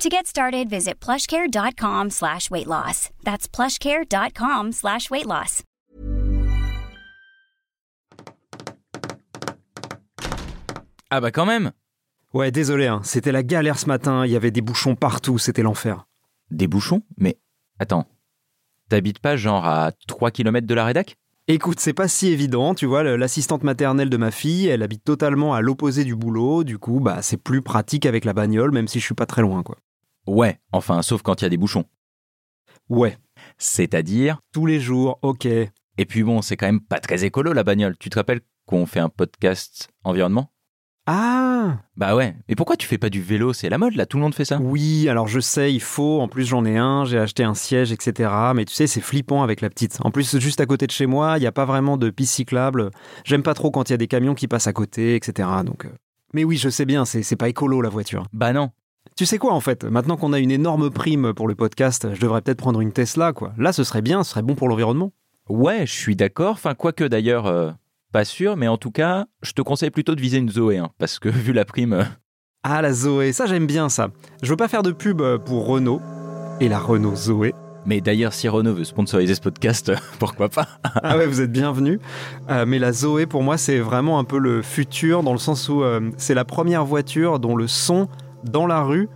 To get started, visit plushcare.com slash weight loss. That's plushcare.com slash weight loss. Ah bah quand même. Ouais, désolé, hein, c'était la galère ce matin, il y avait des bouchons partout, c'était l'enfer. Des bouchons? Mais attends, t'habites pas genre à 3 km de la rédac? Écoute, c'est pas si évident, tu vois, l'assistante maternelle de ma fille, elle habite totalement à l'opposé du boulot, du coup, bah c'est plus pratique avec la bagnole, même si je suis pas très loin, quoi. Ouais, enfin, sauf quand il y a des bouchons. Ouais. C'est-à-dire Tous les jours, ok. Et puis bon, c'est quand même pas très écolo la bagnole. Tu te rappelles qu'on fait un podcast environnement? Ah Bah ouais. Et pourquoi tu fais pas du vélo? C'est la mode là, tout le monde fait ça. Oui, alors je sais, il faut, en plus j'en ai un, j'ai acheté un siège, etc. Mais tu sais, c'est flippant avec la petite. En plus, juste à côté de chez moi, il n'y a pas vraiment de piste cyclable. J'aime pas trop quand il y a des camions qui passent à côté, etc. Donc... euh. Mais oui, je sais bien, c'est pas écolo la voiture. Bah non. Tu sais quoi en fait? Maintenant qu'on a une énorme prime pour le podcast, je devrais peut-être prendre une Tesla, quoi. Là, ce serait bien, ce serait bon pour l'environnement. Ouais, je suis d'accord. Enfin, quoique d'ailleurs, euh, pas sûr, mais en tout cas, je te conseille plutôt de viser une Zoé, hein, parce que vu la prime. euh, Ah, la Zoé, ça j'aime bien ça. Je veux pas faire de pub euh, pour Renault. Et la Renault Zoé. Mais d'ailleurs, si Renault veut sponsoriser ce podcast, pourquoi pas? Ah ouais, vous êtes bienvenus. Euh, mais la Zoé, pour moi, c'est vraiment un peu le futur, dans le sens où euh, c'est la première voiture dont le son dans la rue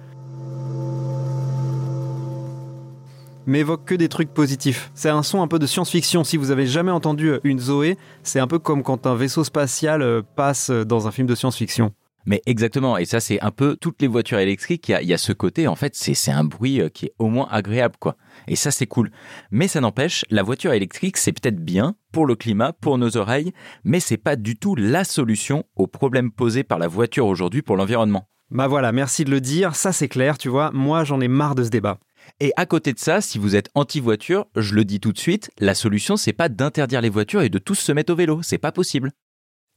m'évoque que des trucs positifs. C'est un son un peu de science-fiction. Si vous avez jamais entendu euh, une Zoé, c'est un peu comme quand un vaisseau spatial euh, passe dans un film de science-fiction. Mais exactement, et ça c'est un peu toutes les voitures électriques, il y a, ce côté, en fait, c'est un bruit euh, qui est au moins agréable, quoi. Et ça c'est cool. Mais ça n'empêche, la voiture électrique c'est peut-être bien pour le climat, pour nos oreilles, mais c'est pas du tout la solution aux problèmes posés par la voiture aujourd'hui pour l'environnement. Bah voilà, merci de le dire, ça c'est clair, tu vois, moi j'en ai marre de ce débat. Et à côté de ça, si vous êtes anti-voiture, je le dis tout de suite, la solution c'est pas d'interdire les voitures et de tous se mettre au vélo, c'est pas possible.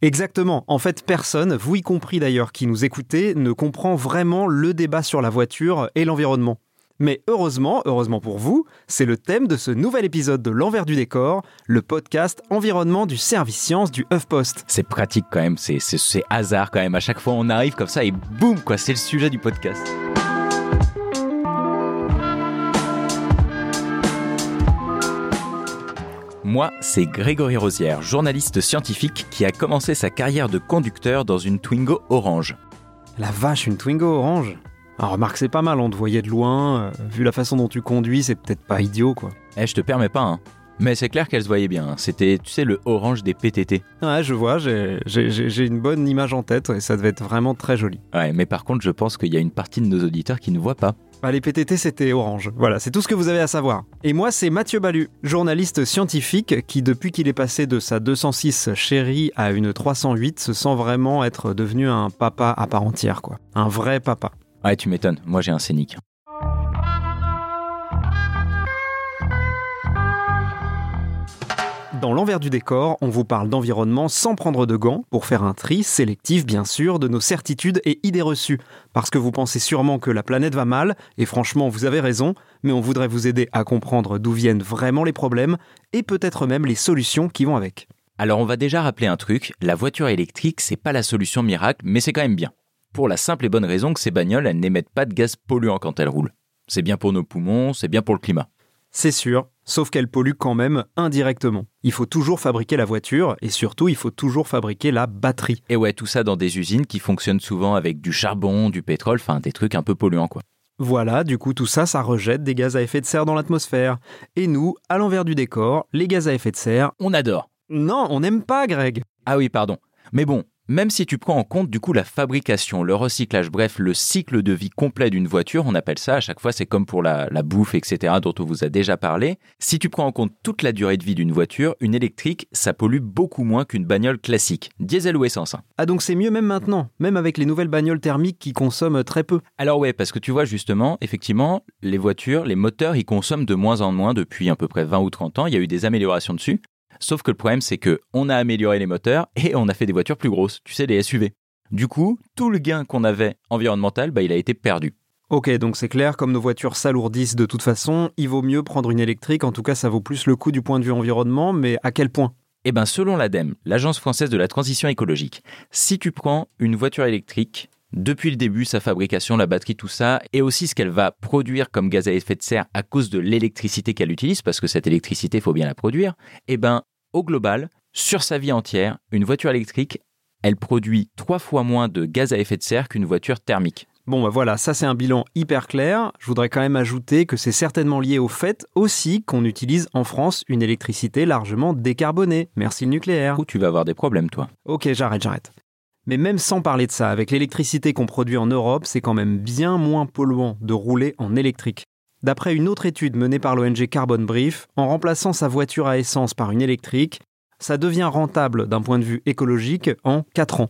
Exactement. En fait, personne, vous y compris d'ailleurs qui nous écoutez, ne comprend vraiment le débat sur la voiture et l'environnement. Mais heureusement, heureusement pour vous, c'est le thème de ce nouvel épisode de L'envers du décor, le podcast environnement du service science du HuffPost. C'est pratique quand même, c'est c'est- c'est hasard quand même. À chaque fois, on arrive comme ça et boum, quoi, c'est le sujet du podcast. Moi, c'est Grégory Rosière, journaliste scientifique qui a commencé sa carrière de conducteur dans une Twingo orange. La vache, une Twingo orange Alors remarque, c'est pas mal, on te voyait de loin, euh, vu la façon dont tu conduis, c'est peut-être pas idiot quoi. Eh, je te permets pas, hein. Mais c'est clair qu'elle se voyait bien. hein. C'était, tu sais, le orange des PTT. Ouais, je vois, j'ai- une bonne image en tête, et ça devait être vraiment très joli. Ouais, mais par contre, je pense qu'il y a une partie de nos auditeurs qui ne voient pas. Bah, les PTT, c'était orange. Voilà, c'est tout ce que vous avez à savoir. Et moi, c'est Mathieu Balu, journaliste scientifique qui, depuis qu'il est passé de sa 206 chérie à une 308, se sent vraiment être devenu un papa à part entière, quoi. Un vrai papa. Ouais, tu m'étonnes. Moi, j'ai un scénic. Dans l'envers du décor, on vous parle d'environnement sans prendre de gants pour faire un tri sélectif, bien sûr, de nos certitudes et idées reçues. Parce que vous pensez sûrement que la planète va mal, et franchement, vous avez raison, mais on voudrait vous aider à comprendre d'où viennent vraiment les problèmes et peut-être même les solutions qui vont avec. Alors, on va déjà rappeler un truc. La voiture électrique, c'est pas la solution miracle, mais c'est quand même bien. Pour la simple et bonne raison que ces bagnoles, elles n'émettent pas de gaz polluants quand elles roulent. C'est bien pour nos poumons, c'est bien pour le climat. C'est sûr, sauf qu'elle pollue quand même indirectement. Il faut toujours fabriquer la voiture et surtout il faut toujours fabriquer la batterie. Et ouais, tout ça dans des usines qui fonctionnent souvent avec du charbon, du pétrole, enfin des trucs un peu polluants quoi. Voilà, du coup tout ça, ça rejette des gaz à effet de serre dans l'atmosphère. Et nous, à l'envers du décor, les gaz à effet de serre, On adore. non, on n'aime pas Greg. Ah oui, pardon. Mais bon, Même si tu prends en compte du coup la fabrication, le recyclage, bref, le cycle de vie complet d'une voiture, on appelle ça à chaque fois, c'est comme pour la, la bouffe, etc., dont on vous a déjà parlé. Si tu prends en compte toute la durée de vie d'une voiture, une électrique, ça pollue beaucoup moins qu'une bagnole classique, diesel ou essence. hein. Ah donc c'est mieux même maintenant, même avec les nouvelles bagnoles thermiques qui consomment très peu. Alors ouais, parce que tu vois justement, effectivement, les voitures, les moteurs, ils consomment de moins en moins depuis à peu près 20 ou 30 ans. Il y a eu des améliorations dessus. Sauf que le problème, c'est que on a amélioré les moteurs et on a fait des voitures plus grosses. Tu sais, les SUV. Du coup, tout le gain qu'on avait environnemental, bah, il a été perdu. Ok, donc c'est clair, comme nos voitures s'alourdissent de toute façon, il vaut mieux prendre une électrique, en tout cas ça vaut plus le coup du point de vue environnement, mais à quel point? Eh bien, selon l'ADEME, l'Agence française de la transition écologique, si tu prends une voiture électrique, depuis le début, sa fabrication, la batterie, tout ça, et aussi ce qu'elle va produire comme gaz à effet de serre à cause de l'électricité qu'elle utilise, parce que cette électricité, il faut bien la produire, eh ben, au global, sur sa vie entière, une voiture électrique, elle produit trois fois moins de gaz à effet de serre qu'une voiture thermique. Bon bah voilà, ça c'est un bilan hyper clair. Je voudrais quand même ajouter que c'est certainement lié au fait aussi qu'on utilise en France une électricité largement décarbonée. Merci le nucléaire. Ou tu vas avoir des problèmes, toi. Ok, j'arrête, j'arrête. Mais même sans parler de ça, avec l'électricité qu'on produit en Europe, c'est quand même bien moins polluant de rouler en électrique. D'après une autre étude menée par l'ONG Carbon Brief, en remplaçant sa voiture à essence par une électrique, ça devient rentable d'un point de vue écologique en 4 ans.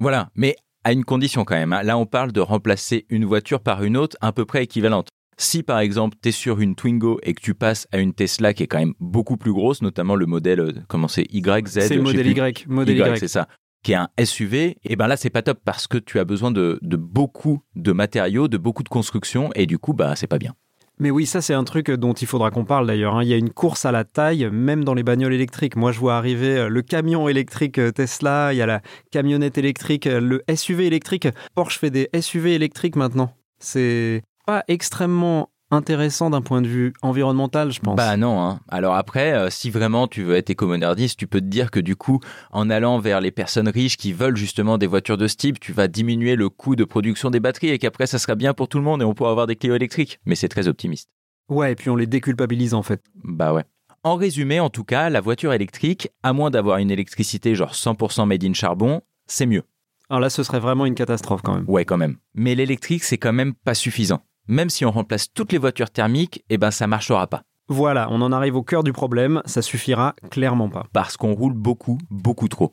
Voilà, mais à une condition quand même. hein. Là, on parle de remplacer une voiture par une autre à peu près équivalente. Si par exemple, tu es sur une Twingo et que tu passes à une Tesla qui est quand même beaucoup plus grosse, notamment le modèle, euh, comment c'est, YZ C'est le modèle. Y. Modèle Y. c'est ça. Qui est un SUV, et ben là c'est pas top parce que tu as besoin de, de beaucoup de matériaux, de beaucoup de construction, et du coup bah c'est pas bien. Mais oui, ça c'est un truc dont il faudra qu'on parle d'ailleurs. hein. Il y a une course à la taille, même dans les bagnoles électriques. Moi, je vois arriver euh, le camion électrique euh, Tesla, il y a la camionnette électrique, euh, le SUV électrique. Porsche fait des SUV électriques maintenant. C'est pas extrêmement intéressant d'un point de vue environnemental, je pense. Bah non, hein. Alors après, euh, si vraiment tu veux être éco-moderniste, tu peux te dire que du coup, en allant vers les personnes riches qui veulent justement des voitures de ce type, tu vas diminuer le coût de production des batteries et qu'après ça sera bien pour tout le monde et on pourra avoir des Clio électriques. Mais c'est très optimiste. Ouais, et puis on les déculpabilise en fait. Bah ouais. En résumé, en tout cas, la voiture électrique, à moins d'avoir une électricité genre 100% made in charbon, c'est mieux. Alors là, ce serait vraiment une catastrophe quand même. Ouais, quand même. Mais l'électrique, c'est quand même pas suffisant. Même si on remplace toutes les voitures thermiques, eh ben ça marchera pas. Voilà, on en arrive au cœur du problème, ça suffira clairement pas. Parce qu'on roule beaucoup, beaucoup trop.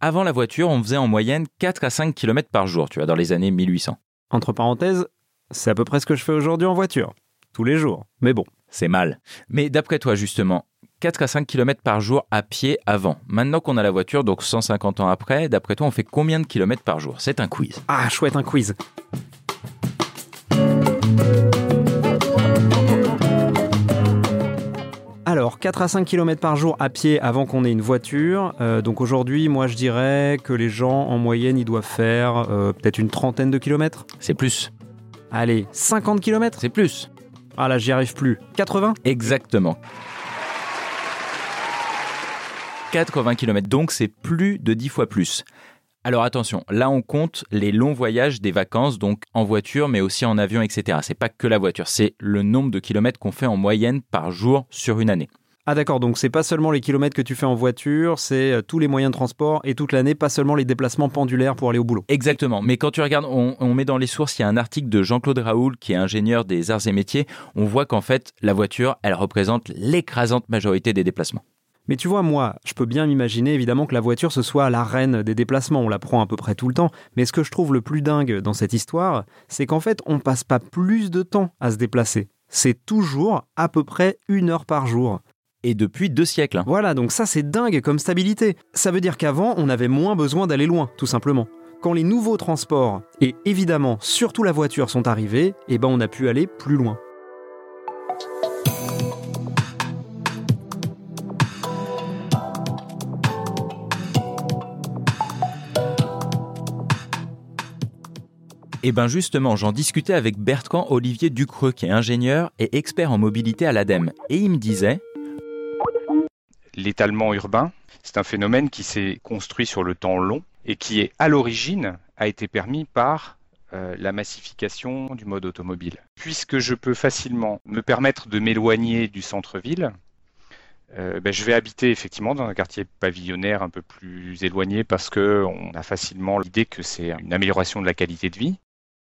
Avant la voiture, on faisait en moyenne 4 à 5 km par jour, tu vois, dans les années 1800. Entre parenthèses, c'est à peu près ce que je fais aujourd'hui en voiture. Tous les jours. Mais bon. C'est mal. Mais d'après toi, justement, 4 à 5 km par jour à pied avant. Maintenant qu'on a la voiture, donc 150 ans après, d'après toi, on fait combien de kilomètres par jour? C'est un quiz. Ah, chouette, un quiz. Alors, 4 à 5 km par jour à pied avant qu'on ait une voiture. Euh, donc aujourd'hui, moi je dirais que les gens en moyenne, ils doivent faire euh, peut-être une trentaine de kilomètres. C'est plus. Allez, 50 km C'est plus. Ah là, j'y arrive plus. 80 Exactement. 80 km, donc c'est plus de 10 fois plus. Alors attention, là on compte les longs voyages des vacances, donc en voiture, mais aussi en avion, etc. C'est pas que la voiture, c'est le nombre de kilomètres qu'on fait en moyenne par jour sur une année. Ah d'accord, donc c'est pas seulement les kilomètres que tu fais en voiture, c'est euh, tous les moyens de transport et toute l'année, pas seulement les déplacements pendulaires pour aller au boulot. Exactement, mais quand tu regardes, on, on met dans les sources, il y a un article de Jean-Claude Raoul, qui est ingénieur des arts et métiers, on voit qu'en fait, la voiture, elle représente l'écrasante majorité des déplacements. Mais tu vois, moi, je peux bien m'imaginer évidemment que la voiture ce soit la reine des déplacements, on la prend à peu près tout le temps, mais ce que je trouve le plus dingue dans cette histoire, c'est qu'en fait, on passe pas plus de temps à se déplacer. C'est toujours à peu près une heure par jour. Et depuis deux siècles. hein. Voilà, donc ça c'est dingue comme stabilité. Ça veut dire qu'avant, on avait moins besoin d'aller loin, tout simplement. Quand les nouveaux transports, et évidemment surtout la voiture, sont arrivés, eh ben on a pu aller plus loin. Et ben justement, j'en discutais avec Bertrand Olivier Ducreux, qui est ingénieur et expert en mobilité à l'ADEME. Et il me disait, l'étalement urbain, c'est un phénomène qui s'est construit sur le temps long et qui est à l'origine a été permis par euh, la massification du mode automobile. Puisque je peux facilement me permettre de m'éloigner du centre-ville, euh, ben, je vais habiter effectivement dans un quartier pavillonnaire un peu plus éloigné parce que on a facilement l'idée que c'est une amélioration de la qualité de vie.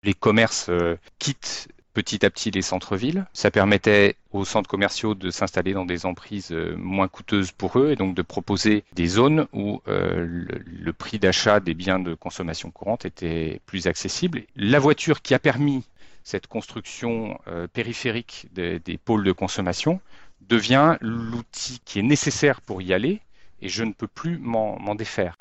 Les commerces euh, quittent petit à petit les centres-villes. Ça permettait aux centres commerciaux de s'installer dans des emprises euh, moins coûteuses pour eux et donc de proposer des zones où le, le, prix d'achat des biens de consommation courante était plus accessible. La voiture qui a permis cette construction périphérique des, des pôles de consommation devient l'outil qui est nécessaire pour y aller et je ne peux plus m'en défaire.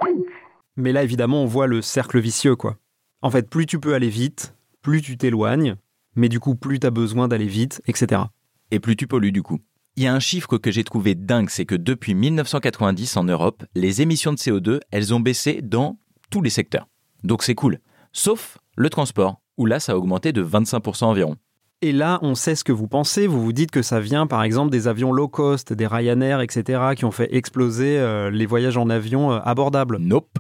Mais là, évidemment, on voit le cercle vicieux, quoi. En fait, plus tu peux aller vite, plus tu t'éloignes, mais du coup, plus tu as besoin d'aller vite, etc. Et plus tu pollues, du coup. Il y a un chiffre que j'ai trouvé dingue, c'est que depuis 1990 en Europe, les émissions de CO2, elles ont baissé dans tous les secteurs. Donc c'est cool. Sauf le transport, où là, ça a augmenté de 25% environ. Et là, on sait ce que vous pensez. Vous vous dites que ça vient, par exemple, des avions low cost, des Ryanair, etc., qui ont fait exploser euh, les voyages en avion euh, abordables. Nope.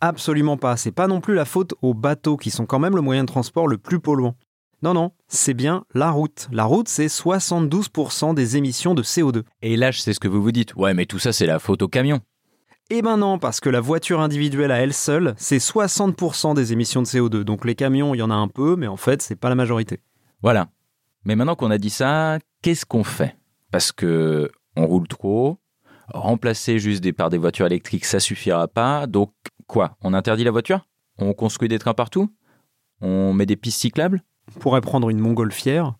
Absolument pas. C'est pas non plus la faute aux bateaux, qui sont quand même le moyen de transport le plus polluant. Non, non, c'est bien la route. La route, c'est 72% des émissions de CO2. Et là, je sais ce que vous vous dites. Ouais, mais tout ça, c'est la faute aux camions. Eh ben non, parce que la voiture individuelle à elle seule, c'est 60% des émissions de CO2. Donc les camions, il y en a un peu, mais en fait, c'est pas la majorité. Voilà. Mais maintenant qu'on a dit ça, qu'est-ce qu'on fait? Parce que on roule trop, remplacer juste des, par des voitures électriques, ça suffira pas. Donc quoi On interdit la voiture? On construit des trains partout? On met des pistes cyclables? On pourrait prendre une montgolfière.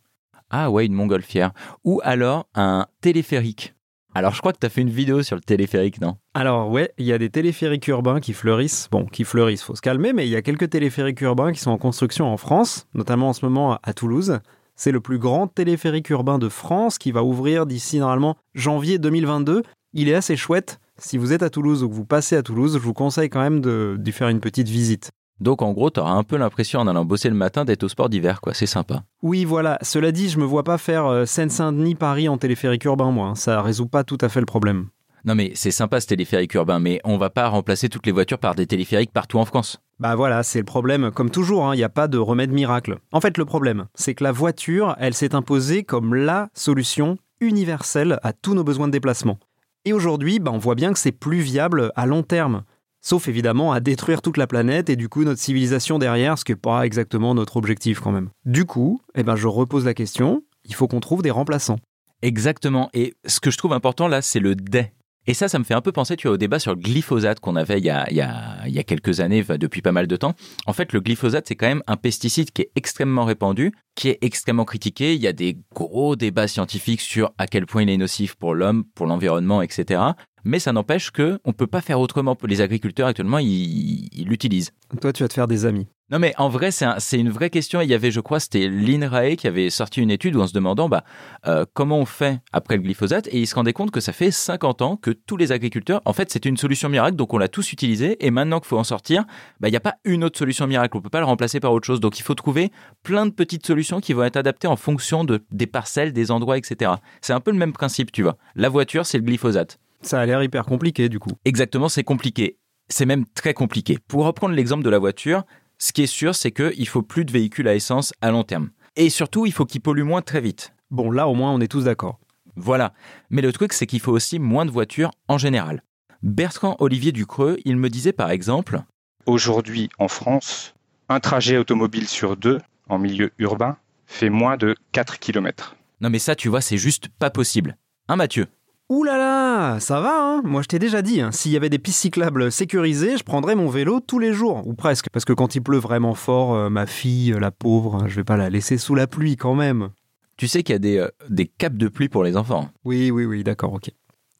Ah ouais, une montgolfière. Ou alors un téléphérique. Alors je crois que tu as fait une vidéo sur le téléphérique, non? Alors ouais, il y a des téléphériques urbains qui fleurissent. Bon, qui fleurissent, faut se calmer, mais il y a quelques téléphériques urbains qui sont en construction en France, notamment en ce moment à Toulouse. C'est le plus grand téléphérique urbain de France qui va ouvrir d'ici normalement janvier 2022. Il est assez chouette. Si vous êtes à Toulouse ou que vous passez à Toulouse, je vous conseille quand même de, faire une petite visite. Donc en gros, tu auras un peu l'impression en allant bosser le matin d'être au sport d'hiver, quoi. C'est sympa. Oui, voilà. Cela dit, je me vois pas faire euh, Seine-Saint-Denis-Paris en téléphérique urbain, moi. Ça résout pas tout à fait le problème. Non mais c'est sympa ce téléphérique urbain, mais on va pas remplacer toutes les voitures par des téléphériques partout en France. Bah voilà, c'est le problème. Comme toujours, hein, il n'y a pas de remède miracle. En fait, le problème, c'est que la voiture, elle s'est imposée comme la solution universelle à tous nos besoins de déplacement. Et aujourd'hui, bah, on voit bien que c'est plus viable à long terme. Sauf évidemment à détruire toute la planète et du coup notre civilisation derrière, ce qui n'est pas exactement notre objectif quand même. Du coup, eh ben, je repose la question, il faut qu'on trouve des remplaçants. Exactement. Et ce que je trouve important là, c'est le dé. Et ça, ça me fait un peu penser, tu vois, au débat sur le glyphosate qu'on avait il y, a, il, y a, il y a quelques années, depuis pas mal de temps. En fait, le glyphosate, c'est quand même un pesticide qui est extrêmement répandu, qui est extrêmement critiqué. Il y a des gros débats scientifiques sur à quel point il est nocif pour l'homme, pour l'environnement, etc. Mais ça n'empêche que on peut pas faire autrement. Les agriculteurs actuellement, ils l'utilisent. Toi, tu vas te faire des amis. Non, mais en vrai, c'est une vraie question. Il y avait, je crois, c'était l'INRAE qui avait sorti une étude où en se demandant bah, euh, comment on fait après le glyphosate? Et il se rendait compte que ça fait 50 ans que tous les agriculteurs, en fait, c'était une solution miracle. Donc, on l'a tous utilisé. Et maintenant qu'il faut en sortir, bah, il n'y a pas une autre solution miracle. On ne peut pas le remplacer par autre chose. Donc, il faut trouver plein de petites solutions qui vont être adaptées en fonction de, des parcelles, des endroits, etc. C'est un peu le même principe, tu vois. La voiture, c'est le glyphosate. Ça a l'air hyper compliqué, du coup. Exactement, c'est compliqué. C'est même très compliqué. Pour reprendre l'exemple de la voiture, ce qui est sûr, c'est qu'il faut plus de véhicules à essence à long terme. Et surtout, il faut qu'ils polluent moins très vite. Bon, là au moins, on est tous d'accord. Voilà. Mais le truc, c'est qu'il faut aussi moins de voitures en général. Bertrand Olivier Ducreux, il me disait par exemple Aujourd'hui, en France, un trajet automobile sur deux en milieu urbain fait moins de 4 km. Non mais ça, tu vois, c'est juste pas possible. Hein Mathieu? Ouh là là, ça va, hein? Moi je t'ai déjà dit, hein, s'il y avait des pistes cyclables sécurisées, je prendrais mon vélo tous les jours, ou presque. Parce que quand il pleut vraiment fort, euh, ma fille, euh, la pauvre, hein, je vais pas la laisser sous la pluie quand même. Tu sais qu'il y a des, euh, des capes de pluie pour les enfants. Oui, oui, oui, d'accord, ok.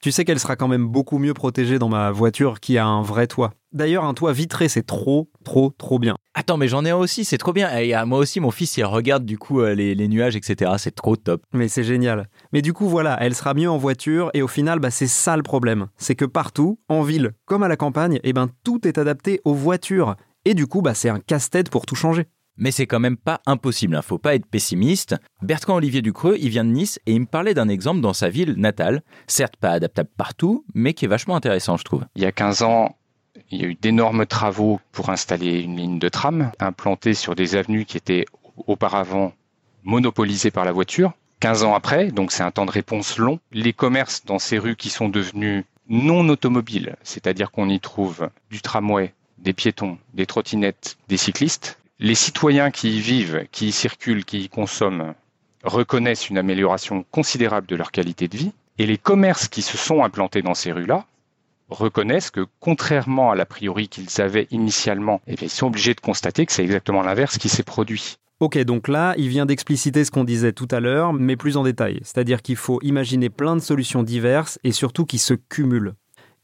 Tu sais qu'elle sera quand même beaucoup mieux protégée dans ma voiture qui a un vrai toit. D'ailleurs, un toit vitré, c'est trop, trop, trop bien. Attends, mais j'en ai un aussi, c'est trop bien. Et moi aussi, mon fils, il regarde du coup les, nuages, etc. C'est trop top. Mais c'est génial. Mais du coup, voilà, elle sera mieux en voiture. Et au final, bah, c'est ça le problème. C'est que partout, en ville comme à la campagne, eh ben, tout est adapté aux voitures. Et du coup, bah, c'est un casse-tête pour tout changer. Mais c'est quand même pas impossible, ne hein. faut pas être pessimiste. Bertrand Olivier Ducreux, il vient de Nice et il me parlait d'un exemple dans sa ville natale, certes pas adaptable partout, mais qui est vachement intéressant, je trouve. Il y a 15 ans, il y a eu d'énormes travaux pour installer une ligne de tram implantée sur des avenues qui étaient auparavant monopolisées par la voiture. 15 ans après, donc c'est un temps de réponse long, les commerces dans ces rues qui sont devenus non automobiles, c'est-à-dire qu'on y trouve du tramway, des piétons, des trottinettes, des cyclistes, les citoyens qui y vivent, qui y circulent, qui y consomment, reconnaissent une amélioration considérable de leur qualité de vie, et les commerces qui se sont implantés dans ces rues-là reconnaissent que, contrairement à l'a priori qu'ils avaient initialement, eh ils sont obligés de constater que c'est exactement l'inverse qui s'est produit. Ok, donc là, il vient d'expliciter ce qu'on disait tout à l'heure, mais plus en détail. C'est-à-dire qu'il faut imaginer plein de solutions diverses et surtout qui se cumulent.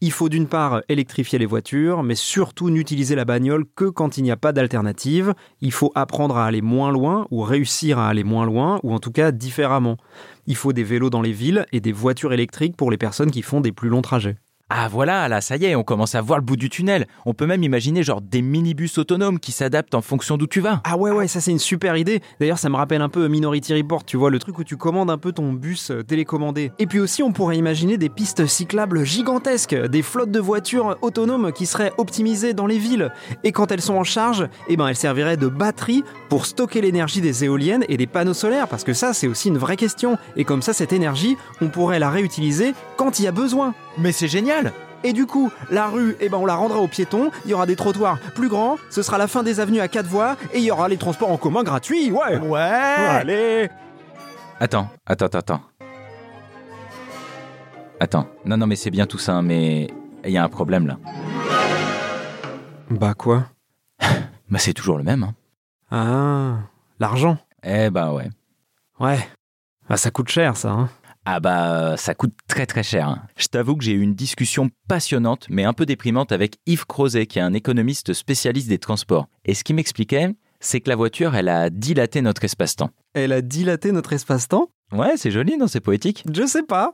Il faut d'une part électrifier les voitures, mais surtout n'utiliser la bagnole que quand il n'y a pas d'alternative. Il faut apprendre à aller moins loin ou réussir à aller moins loin, ou en tout cas différemment. Il faut des vélos dans les villes et des voitures électriques pour les personnes qui font des plus longs trajets. Ah voilà, là ça y est, on commence à voir le bout du tunnel. On peut même imaginer genre des minibus autonomes qui s'adaptent en fonction d'où tu vas. Ah ouais ouais, ça c'est une super idée. D'ailleurs ça me rappelle un peu Minority Report, tu vois, le truc où tu commandes un peu ton bus euh, télécommandé. Et puis aussi on pourrait imaginer des pistes cyclables gigantesques, des flottes de voitures autonomes qui seraient optimisées dans les villes. Et quand elles sont en charge, eh ben elles serviraient de batterie pour stocker l'énergie des éoliennes et des panneaux solaires, parce que ça c'est aussi une vraie question. Et comme ça cette énergie, on pourrait la réutiliser quand il y a besoin. Mais c'est génial et du coup, la rue, eh ben, on la rendra aux piétons, il y aura des trottoirs plus grands, ce sera la fin des avenues à quatre voies, et il y aura les transports en commun gratuits, ouais Ouais Allez Attends, attends, attends. Attends, non, non, mais c'est bien tout ça, hein, mais il y a un problème là. Bah quoi? Bah c'est toujours le même. Hein. Ah, l'argent Eh bah ouais. Ouais. Bah ça coûte cher ça, hein ah bah ça coûte très très cher. hein. Je t'avoue que j'ai eu une discussion passionnante mais un peu déprimante avec Yves Crozet qui est un économiste spécialiste des transports. Et ce qu'il m'expliquait, c'est que la voiture, elle a dilaté notre espace-temps. Elle a dilaté notre espace-temps? Ouais, c'est joli, non? C'est poétique. Je sais pas.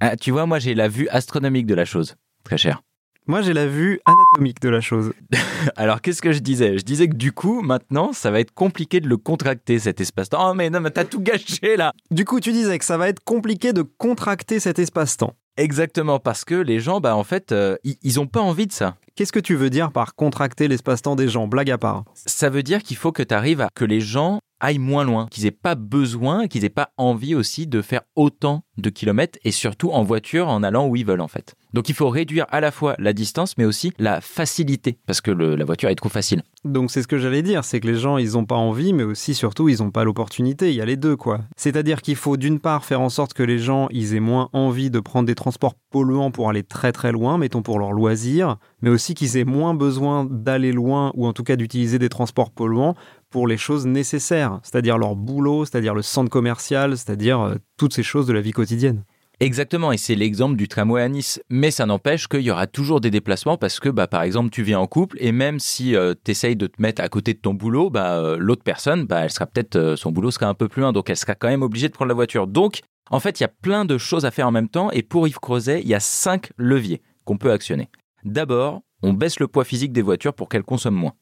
Ah, tu vois, moi j'ai la vue astronomique de la chose. Très cher. Moi j'ai la vue anatomique de la chose. Alors qu'est-ce que je disais? Je disais que du coup, maintenant, ça va être compliqué de le contracter cet espace-temps. Oh mais non, mais t'as tout gâché là Du coup tu disais que ça va être compliqué de contracter cet espace-temps. Exactement, parce que les gens, bah en fait, euh, ils ils ont pas envie de ça. Qu'est-ce que tu veux dire par contracter l'espace-temps des gens, blague à part Ça veut dire qu'il faut que tu arrives à que les gens aillent moins loin, qu'ils aient pas besoin, qu'ils aient pas envie aussi de faire autant de kilomètres et surtout en voiture en allant où ils veulent en fait. Donc il faut réduire à la fois la distance mais aussi la facilité parce que la voiture est trop facile. Donc c'est ce que j'allais dire, c'est que les gens ils ont pas envie, mais aussi surtout ils ont pas l'opportunité. Il y a les deux quoi. C'est-à-dire qu'il faut d'une part faire en sorte que les gens ils aient moins envie de prendre des transports polluants pour aller très très loin, mettons pour leur loisir, mais aussi qu'ils aient moins besoin d'aller loin ou en tout cas d'utiliser des transports polluants pour les choses nécessaires, c'est-à-dire leur boulot, c'est-à-dire le centre commercial, c'est-à-dire euh, toutes ces choses de la vie quotidienne. Exactement, et c'est l'exemple du tramway à Nice. Mais ça n'empêche qu'il y aura toujours des déplacements parce que, bah, par exemple, tu viens en couple et même si tu essayes de te mettre à côté de ton boulot, bah, euh, l'autre personne, bah, elle sera peut-être, euh, son boulot sera un peu plus loin, donc elle sera quand même obligée de prendre la voiture. Donc, en fait, il y a plein de choses à faire en même temps et pour Yves Crozet, il y a cinq leviers qu'on peut actionner. D'abord, on baisse le poids physique des voitures pour qu'elles consomment moins.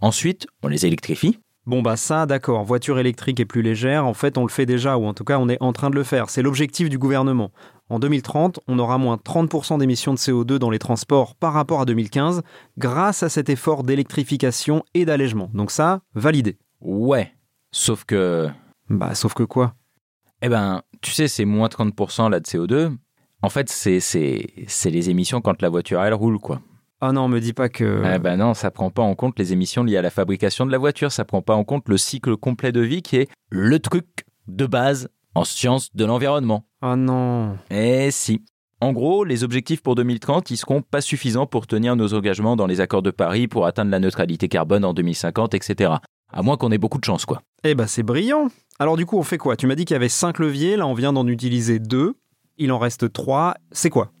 Ensuite, on les électrifie. Bon bah ça, d'accord, voiture électrique est plus légère, en fait on le fait déjà, ou en tout cas on est en train de le faire, c'est l'objectif du gouvernement. En 2030, on aura moins 30% d'émissions de CO2 dans les transports par rapport à 2015, grâce à cet effort d'électrification et d'allègement. Donc ça, validé. Ouais. Sauf que, Bah sauf que quoi? Eh ben, tu sais, c'est moins 30% là de CO2. En fait, c'est, les émissions quand la voiture, elle roule, quoi. Ah non, me dis pas que... Eh ben non, ça prend pas en compte les émissions liées à la fabrication de la voiture, ça prend pas en compte le cycle complet de vie qui est le truc de base en sciences de l'environnement. Ah non. Eh si. En gros, les objectifs pour 2030, ils seront pas suffisants pour tenir nos engagements dans les accords de Paris pour atteindre la neutralité carbone en 2050, etc. À moins qu'on ait beaucoup de chance, quoi. Eh bah c'est brillant. Alors du coup on fait quoi? Tu m'as dit qu'il y avait 5 leviers, là on vient d'en utiliser 2, il en reste 3, c'est quoi?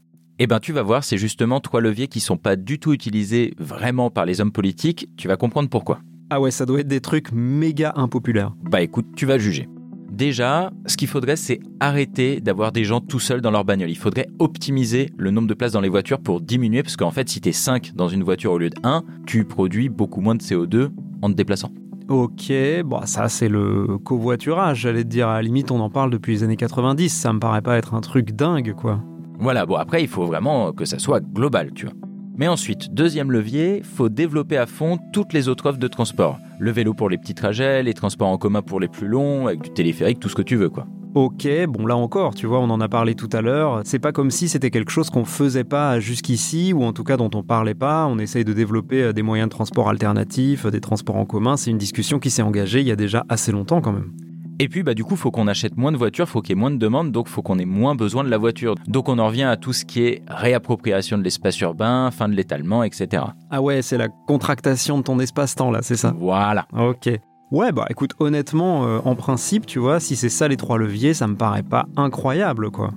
Eh ben, tu vas voir, c'est justement trois leviers qui sont pas du tout utilisés vraiment par les hommes politiques. Tu vas comprendre pourquoi. Ah ouais, ça doit être des trucs méga impopulaires. Bah écoute, tu vas juger. Déjà, ce qu'il faudrait, c'est arrêter d'avoir des gens tout seuls dans leur bagnole. Il faudrait optimiser le nombre de places dans les voitures pour diminuer, parce qu'en fait, si t'es 5 dans une voiture au lieu de 1, tu produis beaucoup moins de CO2 en te déplaçant. Ok, bon ça c'est le covoiturage, j'allais te dire, à la limite on en parle depuis les années 90, ça me paraît pas être un truc dingue quoi. Voilà, bon après, il faut vraiment que ça soit global, tu vois. Mais ensuite, deuxième levier, faut développer à fond toutes les autres offres de transport. Le vélo pour les petits trajets, les transports en commun pour les plus longs, avec du téléphérique, tout ce que tu veux, quoi. Ok, bon là encore, tu vois, on en a parlé tout à l'heure. C'est pas comme si c'était quelque chose qu'on faisait pas jusqu'ici, ou en tout cas dont on parlait pas. On essaye de développer euh, des moyens de transport alternatifs, des transports en commun. C'est une discussion qui s'est engagée il y a déjà assez longtemps quand même. Et puis, bah, du coup, faut qu'on achète moins de voitures, faut qu'il y ait moins de demandes, donc faut qu'on ait moins besoin de la voiture. Donc, on en revient à tout ce qui est réappropriation de l'espace urbain, fin de l'étalement, etc. Ah ouais, c'est la contractation de ton espace-temps là, c'est ça? Voilà. Ok. Ouais, bah écoute, honnêtement, euh, en principe, tu vois, si c'est ça les trois leviers, ça me paraît pas incroyable, quoi.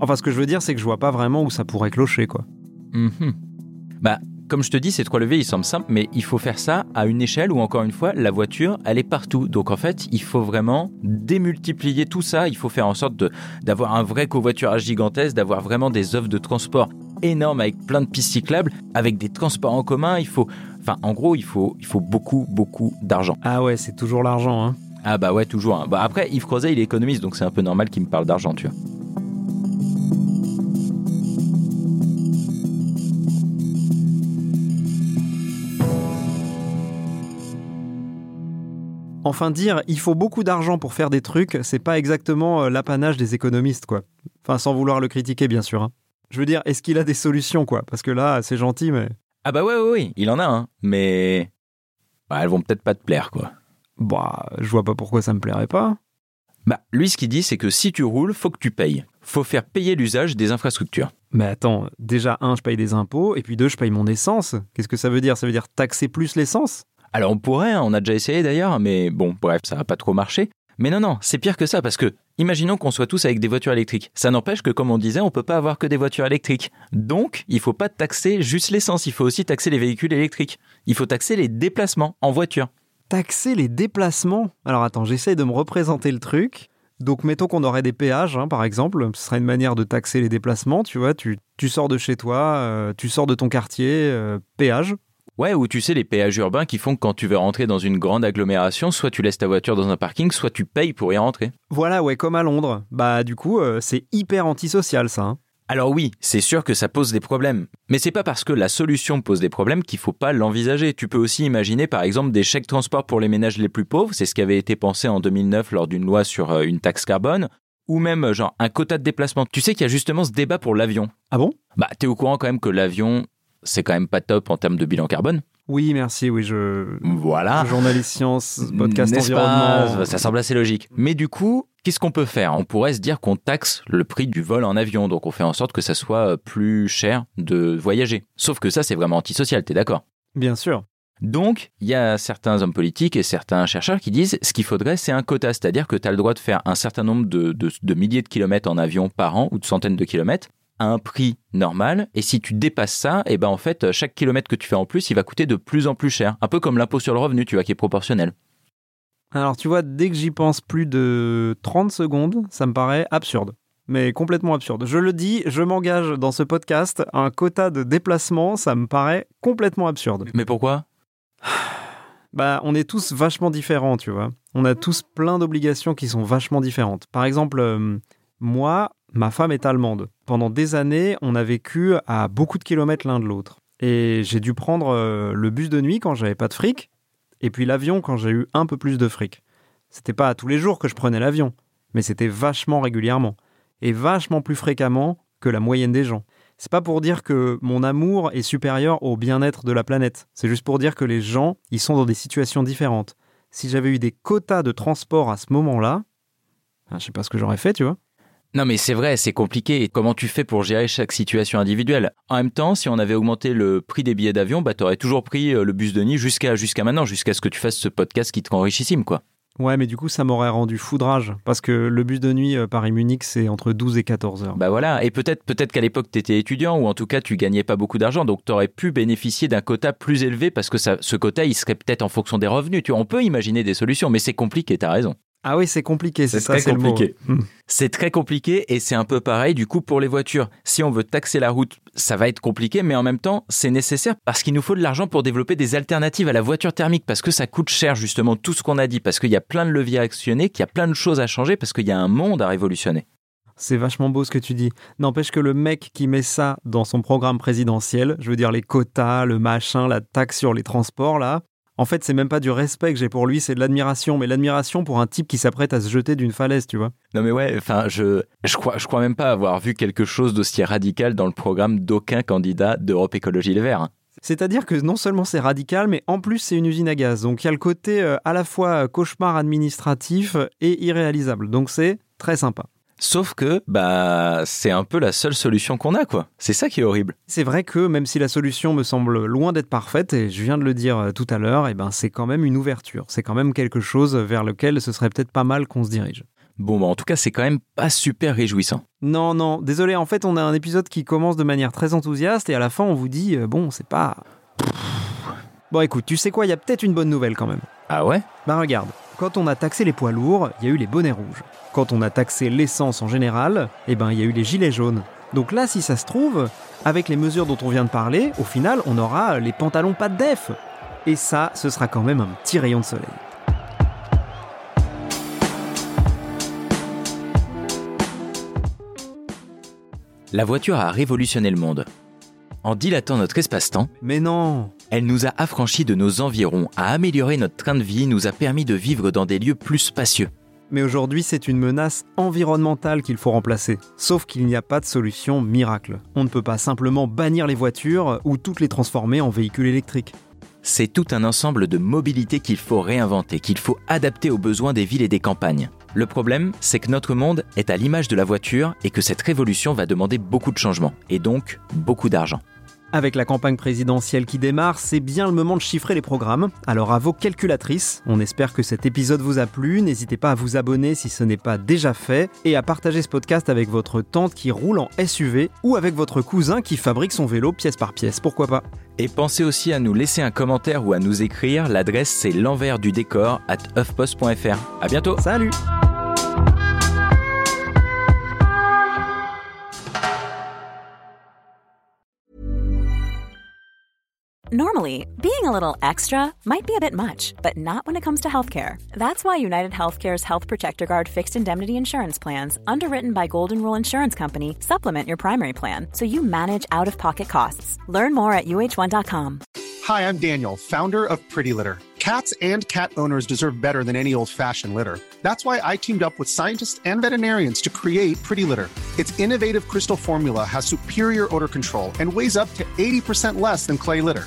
Enfin, ce que je veux dire, c'est que je vois pas vraiment où ça pourrait clocher, quoi. Mhm. Bah, comme je te dis, ces trois leviers, ils semblent simples, mais il faut faire ça à une échelle où, encore une fois, la voiture, elle est partout. Donc, en fait, il faut vraiment démultiplier tout ça. Il faut faire en sorte d'avoir un vrai covoiturage gigantesque, d'avoir vraiment des offres de transport énormes avec plein de pistes cyclables, avec des transports en commun. Il faut, enfin, en gros, il faut, il faut beaucoup, beaucoup d'argent. Ah ouais, c'est toujours l'argent, hein. Ah bah ouais, toujours. hein. Bah après, Yves Crozet, il est économiste, donc c'est un peu normal qu'il me parle d'argent, tu vois. Enfin, dire il faut beaucoup d'argent pour faire des trucs, c'est pas exactement euh, l'apanage des économistes, quoi. Enfin, sans vouloir le critiquer, bien sûr. hein. Je veux dire, est-ce qu'il a des solutions, quoi? Parce que là, c'est gentil, mais. Ah bah ouais, ouais, ouais, il en a, hein. Mais bah, elles vont peut-être pas te plaire, quoi. Bah, je vois pas pourquoi ça me plairait pas. Bah, lui, ce qu'il dit, c'est que si tu roules, faut que tu payes. Faut faire payer l'usage des infrastructures. Mais attends, déjà, un, je paye des impôts, et puis deux, je paye mon essence. Qu'est-ce que ça veut dire? Ça veut dire taxer plus l'essence? Alors on pourrait, hein, on a déjà essayé d'ailleurs, mais bon, bref, ça n'a pas trop marché. Mais non, non, c'est pire que ça, parce que imaginons qu'on soit tous avec des voitures électriques. Ça n'empêche que, comme on disait, on peut pas avoir que des voitures électriques. Donc, il faut pas taxer juste l'essence, il faut aussi taxer les véhicules électriques. Il faut taxer les déplacements en voiture. Taxer les déplacements Alors attends, j'essaye de me représenter le truc. Donc mettons qu'on aurait des péages, hein, par exemple. Ce serait une manière de taxer les déplacements, tu vois. Tu, tu sors de chez toi, euh, tu sors de ton quartier, euh, péage. Ouais, ou tu sais, les péages urbains qui font que quand tu veux rentrer dans une grande agglomération, soit tu laisses ta voiture dans un parking, soit tu payes pour y rentrer. Voilà, ouais, comme à Londres. Bah du coup, euh, c'est hyper antisocial ça. hein. Alors oui, c'est sûr que ça pose des problèmes. Mais c'est pas parce que la solution pose des problèmes qu'il faut pas l'envisager. Tu peux aussi imaginer par exemple des chèques transport pour les ménages les plus pauvres, c'est ce qui avait été pensé en 2009 lors d'une loi sur euh, une taxe carbone, ou même euh, genre un quota de déplacement. Tu sais qu'il y a justement ce débat pour l'avion. Ah bon? Bah t'es au courant quand même que l'avion, c'est quand même pas top en termes de bilan carbone. Oui, merci, oui, je... Voilà. Journaliste science, podcast environnement. pas Ça semble assez logique. Mais du coup, qu'est-ce qu'on peut faire? On pourrait se dire qu'on taxe le prix du vol en avion, donc on fait en sorte que ça soit plus cher de voyager. Sauf que ça, c'est vraiment antisocial, t'es d'accord? Bien sûr. Donc, il y a certains hommes politiques et certains chercheurs qui disent ce qu'il faudrait, c'est un quota, c'est-à-dire que tu as le droit de faire un certain nombre de, de- de milliers de kilomètres en avion par an ou de centaines de kilomètres à un prix normal. Et si tu dépasses ça, et ben en fait, chaque kilomètre que tu fais en plus, il va coûter de plus en plus cher. Un peu comme l'impôt sur le revenu, tu vois, qui est proportionnel. Alors tu vois, dès que j'y pense plus de 30 secondes, ça me paraît absurde. Mais complètement absurde. Je le dis, je m'engage dans ce podcast, un quota de déplacement, ça me paraît complètement absurde. Mais pourquoi? Bah, on est tous vachement différents, tu vois. On a tous plein d'obligations qui sont vachement différentes. Par exemple, euh, moi, ma femme est allemande. Pendant des années, on a vécu à beaucoup de kilomètres l'un de l'autre. Et j'ai dû prendre euh, le bus de nuit quand j'avais pas de fric, et puis l'avion quand j'ai eu un peu plus de fric. C'était pas tous les jours que je prenais l'avion, mais c'était vachement régulièrement, et vachement plus fréquemment que la moyenne des gens. C'est pas pour dire que mon amour est supérieur au bien-être de la planète. C'est juste pour dire que les gens, ils sont dans des situations différentes. Si j'avais eu des quotas de transport à ce moment-là, ben, je sais pas ce que j'aurais fait, tu vois. Non mais c'est vrai, c'est compliqué. Comment tu fais pour gérer chaque situation individuelle? En même temps, si on avait augmenté le prix des billets d'avion, bah t'aurais toujours pris euh, le bus de nuit jusqu'à jusqu'à maintenant, jusqu'à ce que tu fasses ce podcast qui te rend richissime, quoi. Ouais, mais du coup, ça m'aurait rendu foudrage. Parce que le bus de nuit euh, Paris-Munich, c'est entre 12 et 14 heures. Bah voilà. Et peut-être peut-être qu'à l'époque t'étais étudiant ou en tout cas tu gagnais pas beaucoup d'argent, donc t'aurais pu bénéficier d'un quota plus élevé parce que ça, ce quota il serait peut-être en fonction des revenus. Tu vois, on peut imaginer des solutions, mais c'est compliqué. T'as raison. Ah oui, c'est compliqué, c'est ça, très c'est le mot. compliqué. Hmm. C'est très compliqué et c'est un peu pareil du coup pour les voitures. Si on veut taxer la route, ça va être compliqué, mais en même temps, c'est nécessaire parce qu'il nous faut de l'argent pour développer des alternatives à la voiture thermique parce que ça coûte cher justement tout ce qu'on a dit, parce qu'il y a plein de leviers à actionner, qu'il y a plein de choses à changer, parce qu'il y a un monde à révolutionner. C'est vachement beau ce que tu dis. N'empêche que le mec qui met ça dans son programme présidentiel, je veux dire les quotas, le machin, la taxe sur les transports, là, En fait, c'est même pas du respect que j'ai pour lui, c'est de l'admiration. Mais l'admiration pour un type qui s'apprête à se jeter d'une falaise, tu vois. Non mais ouais, enfin je je crois je crois même pas avoir vu quelque chose d'aussi radical dans le programme d'aucun candidat d'Europe Écologie Les Verts. hein. C'est-à-dire que non seulement c'est radical, mais en plus c'est une usine à gaz. Donc il y a le côté euh, à la fois cauchemar administratif et irréalisable. Donc c'est très sympa. Sauf que bah c'est un peu la seule solution qu'on a quoi. C'est ça qui est horrible. C'est vrai que même si la solution me semble loin d'être parfaite, et je viens de le dire euh, tout à l'heure, eh ben c'est quand même une ouverture. C'est quand même quelque chose vers lequel ce serait peut-être pas mal qu'on se dirige. Bon bah en tout cas c'est quand même pas super réjouissant. Non, non, désolé, en fait on a un épisode qui commence de manière très enthousiaste et à la fin on vous dit, euh, bon, c'est pas... Bon écoute, tu sais quoi, il y a peut-être une bonne nouvelle quand même. Ah ouais? Bah regarde, quand on a taxé les poids lourds, il y a eu les bonnets rouges. Quand on a taxé l'essence en général, eh ben il y a eu les gilets jaunes. Donc là, si ça se trouve, avec les mesures dont on vient de parler, au final, on aura les pantalons pas de def. Et ça, ce sera quand même un petit rayon de soleil. La voiture a révolutionné le monde. En dilatant notre espace-temps, Mais non elle nous a affranchis de nos environs, a amélioré notre train de vie, nous a permis de vivre dans des lieux plus spacieux. Mais aujourd'hui, c'est une menace environnementale qu'il faut remplacer. Sauf qu'il n'y a pas de solution miracle. On ne peut pas simplement bannir les voitures ou toutes les transformer en véhicules électriques. C'est tout un ensemble de mobilité qu'il faut réinventer, qu'il faut adapter aux besoins des villes et des campagnes. Le problème, c'est que notre monde est à l'image de la voiture et que cette révolution va demander beaucoup de changements, et donc beaucoup d'argent. Avec la campagne présidentielle qui démarre, c'est bien le moment de chiffrer les programmes. Alors à vos calculatrices, on espère que cet épisode vous a plu. N'hésitez pas à vous abonner si ce n'est pas déjà fait et à partager ce podcast avec votre tante qui roule en SUV ou avec votre cousin qui fabrique son vélo pièce par pièce. Pourquoi pas? Et pensez aussi à nous laisser un commentaire ou à nous écrire. L'adresse c'est l'envers du décor at huffpost.fr. À bientôt. Salut Normally, being a little extra might be a bit much, but not when it comes to healthcare. That's why United Healthcare's Health Protector Guard fixed indemnity insurance plans, underwritten by Golden Rule Insurance Company, supplement your primary plan so you manage out of pocket costs. Learn more at uh1.com. Hi, I'm Daniel, founder of Pretty Litter. Cats and cat owners deserve better than any old fashioned litter. That's why I teamed up with scientists and veterinarians to create Pretty Litter. Its innovative crystal formula has superior odor control and weighs up to 80% less than clay litter.